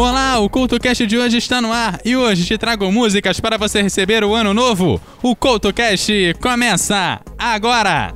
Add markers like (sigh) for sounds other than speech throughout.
Olá, o CultoCast de hoje está no ar e hoje te trago músicas para você receber o ano novo. O CultoCast começa agora!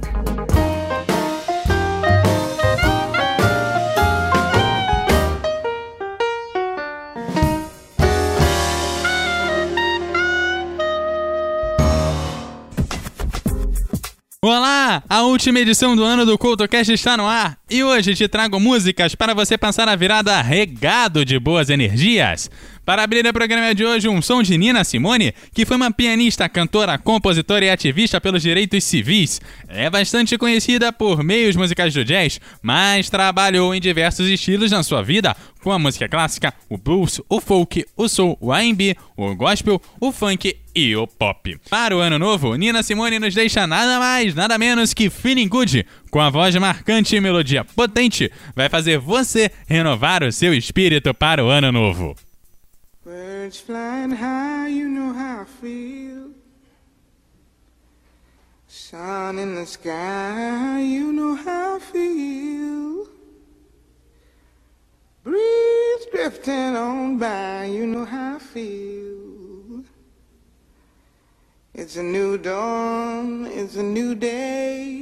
Olá! A última edição do ano do CultoCast está no ar e hoje te trago músicas para você passar a virada regado de boas energias. Para abrir o programa de hoje, um som de Nina Simone, que foi uma pianista, cantora, compositora e ativista pelos direitos civis. É bastante conhecida por meios musicais do jazz, mas trabalhou em diversos estilos na sua vida, como a música clássica, o blues, o folk, o soul, o R&B, o gospel, o funk e o pop. Para o ano novo, Nina Simone nos deixa nada mais, nada menos que Feeling Good, com a voz marcante e melodia potente, vai fazer você renovar o seu espírito para o ano novo. Birds flying high, you know how I feel. Sun in the sky, you know how I feel. Breeze drifting on by, you know how I feel. It's a new dawn, it's a new day.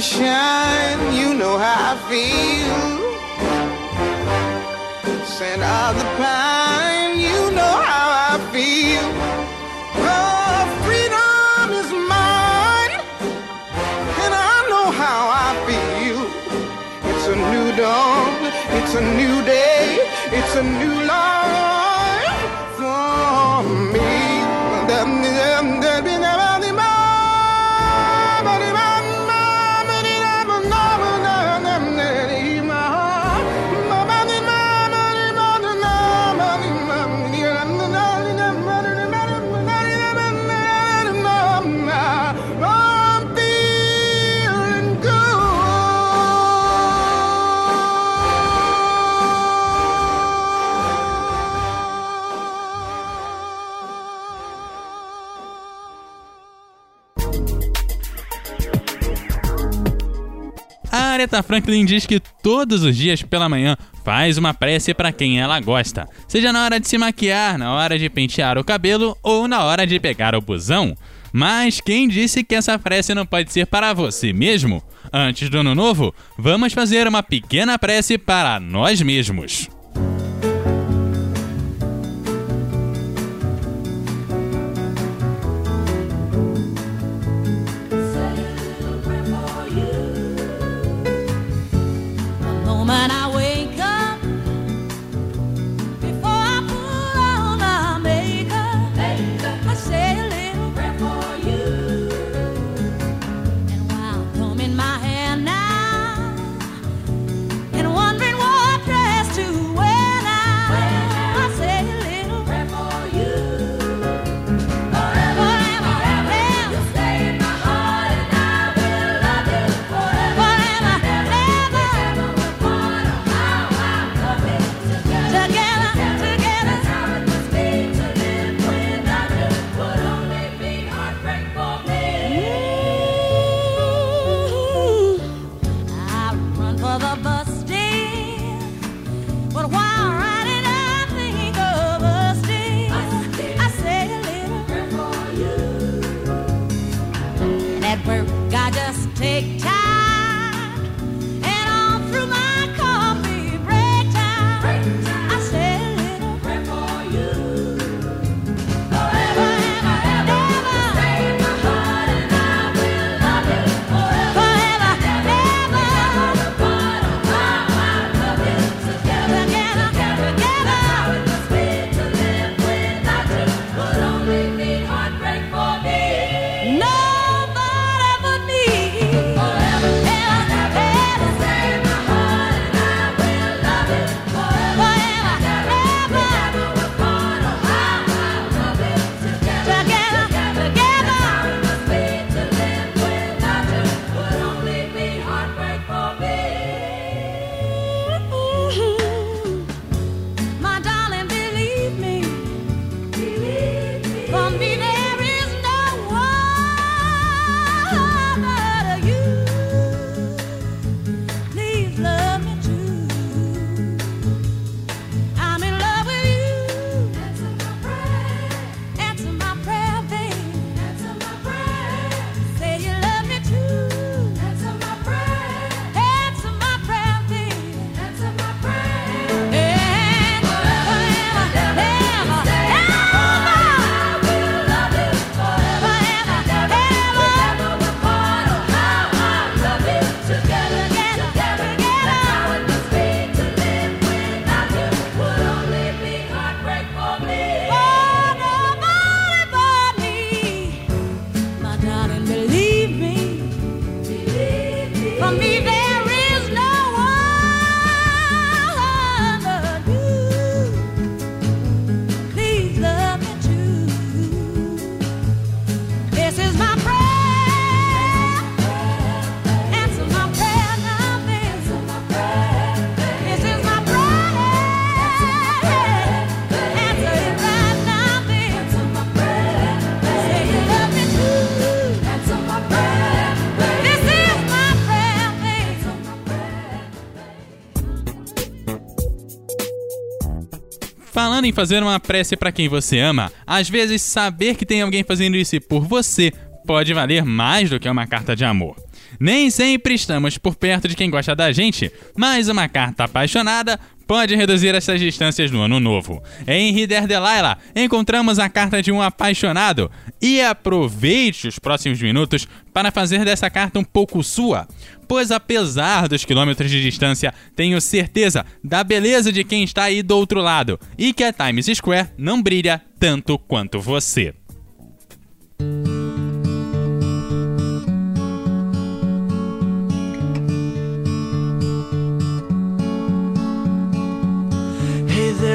Shine, you know how I feel scent of the pine. You know how I feel. Oh, freedom is mine, and I know how I feel. It's a new dawn, it's a new day, it's a new life Aretha Franklin diz que todos os dias pela manhã faz uma prece para quem ela gosta, seja na hora de se maquiar, na hora de pentear o cabelo ou na hora de pegar o busão. Mas quem disse que essa prece não pode ser para você mesmo? Antes do ano novo, vamos fazer uma pequena prece para nós mesmos. Falando em fazer uma prece para quem você ama, às vezes saber que tem alguém fazendo isso por você pode valer mais do que uma carta de amor. Nem sempre estamos por perto de quem gosta da gente, mas uma carta apaixonada pode reduzir essas distâncias no ano novo. Em Rider Delilah, encontramos a carta de um apaixonado e aproveite os próximos minutos para fazer dessa carta um pouco sua, pois apesar dos quilômetros de distância, tenho certeza da beleza de quem está aí do outro lado e que a Times Square não brilha tanto quanto você.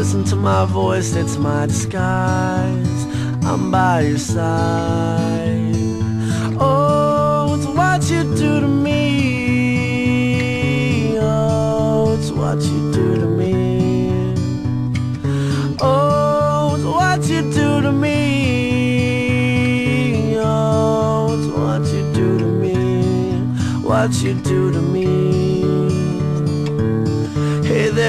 Listen to my voice, it's my disguise. I'm by your side. Oh, it's what you do to me. Oh, it's what you do to me. Oh, it's what you do to me. Oh, it's what you do to me. What you do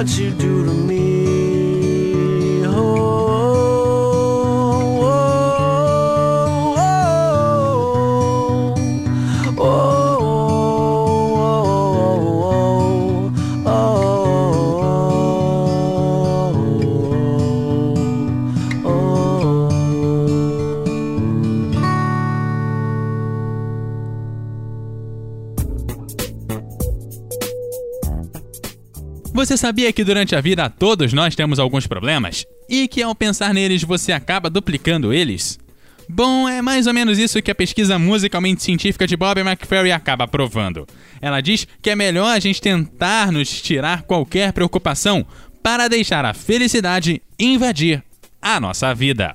What you do Você sabia que durante a vida todos nós temos alguns problemas? E que ao pensar neles você acaba duplicando eles? Bom, é mais ou menos isso que a pesquisa musicalmente científica de Bob McFerry acaba provando. Ela diz que é melhor a gente tentar nos tirar qualquer preocupação para deixar a felicidade invadir a nossa vida.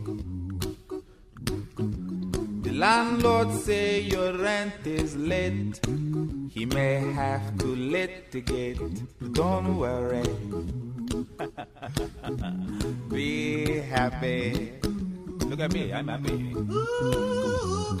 Landlord say your rent is late. He may have to litigate. Don't worry. (laughs) Be happy. Look at me, I'm happy.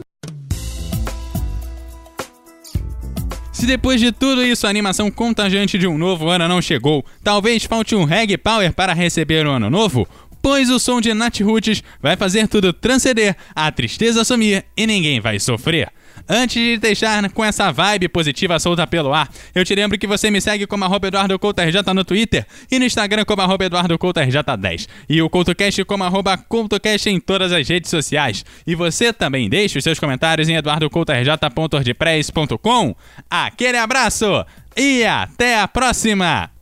Se depois de tudo isso a animação contagiante de um novo ano não chegou, talvez falte um reggae power para receber o ano novo, pois o som de Nat Roots vai fazer tudo transcender, a tristeza sumir e ninguém vai sofrer. Antes de deixar com essa vibe positiva solta pelo ar, eu te lembro que você me segue como arroba Eduardo Couto RJ no Twitter e no Instagram como arroba Eduardo Couto RJ10 e o CoutoCast como arroba CoutoCast em todas as redes sociais. E você também deixa os seus comentários em eduardocoutorj.ordpress.com. Aquele abraço e até a próxima!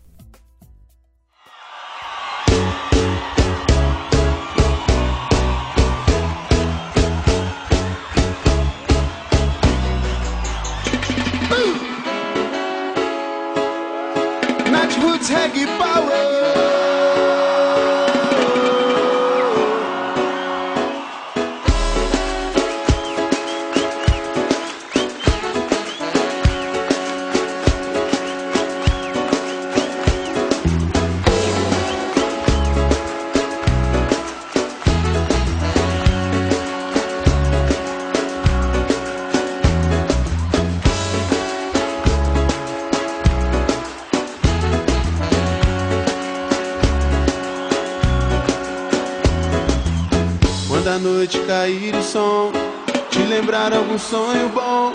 Lembrar algum sonho bom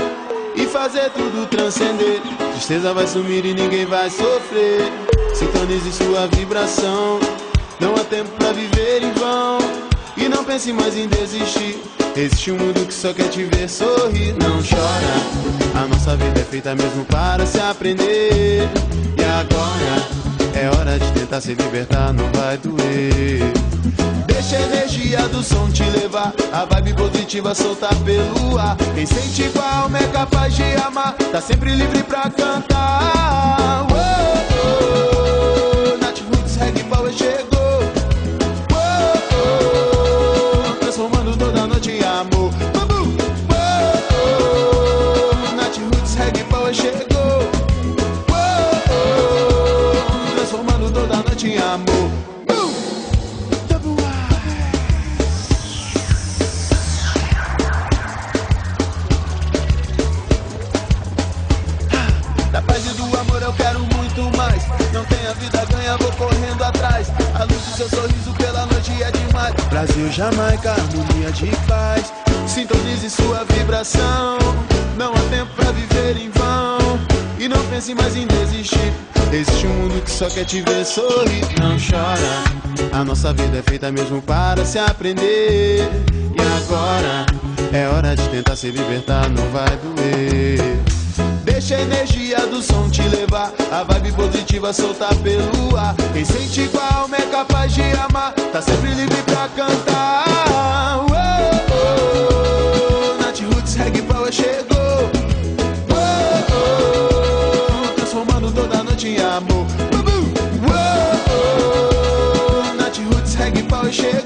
e fazer tudo transcender. Tristeza vai sumir e ninguém vai sofrer. Sintonize sua vibração. Não há tempo pra viver em vão. E não pense mais em desistir. Existe um mundo que só quer te ver sorrir. Não chora. A nossa vida é feita mesmo para se aprender. E agora é hora de tentar se libertar, não vai doer. Deixa a energia do som te levar, a vibe positiva soltar pelo ar. Quem sente igual é capaz de amar, tá sempre livre pra cantar. Oh, oh, Nath Roots Reggae Power chegou. Desistir. Existe um mundo que só quer te ver sorrir. Não chora. A nossa vida é feita mesmo para se aprender. E agora é hora de tentar se libertar, não vai doer. Deixa a energia do som te levar, a vibe positiva soltar pelo ar. Quem sente igual é capaz de amar, tá sempre livre pra cantar. shit.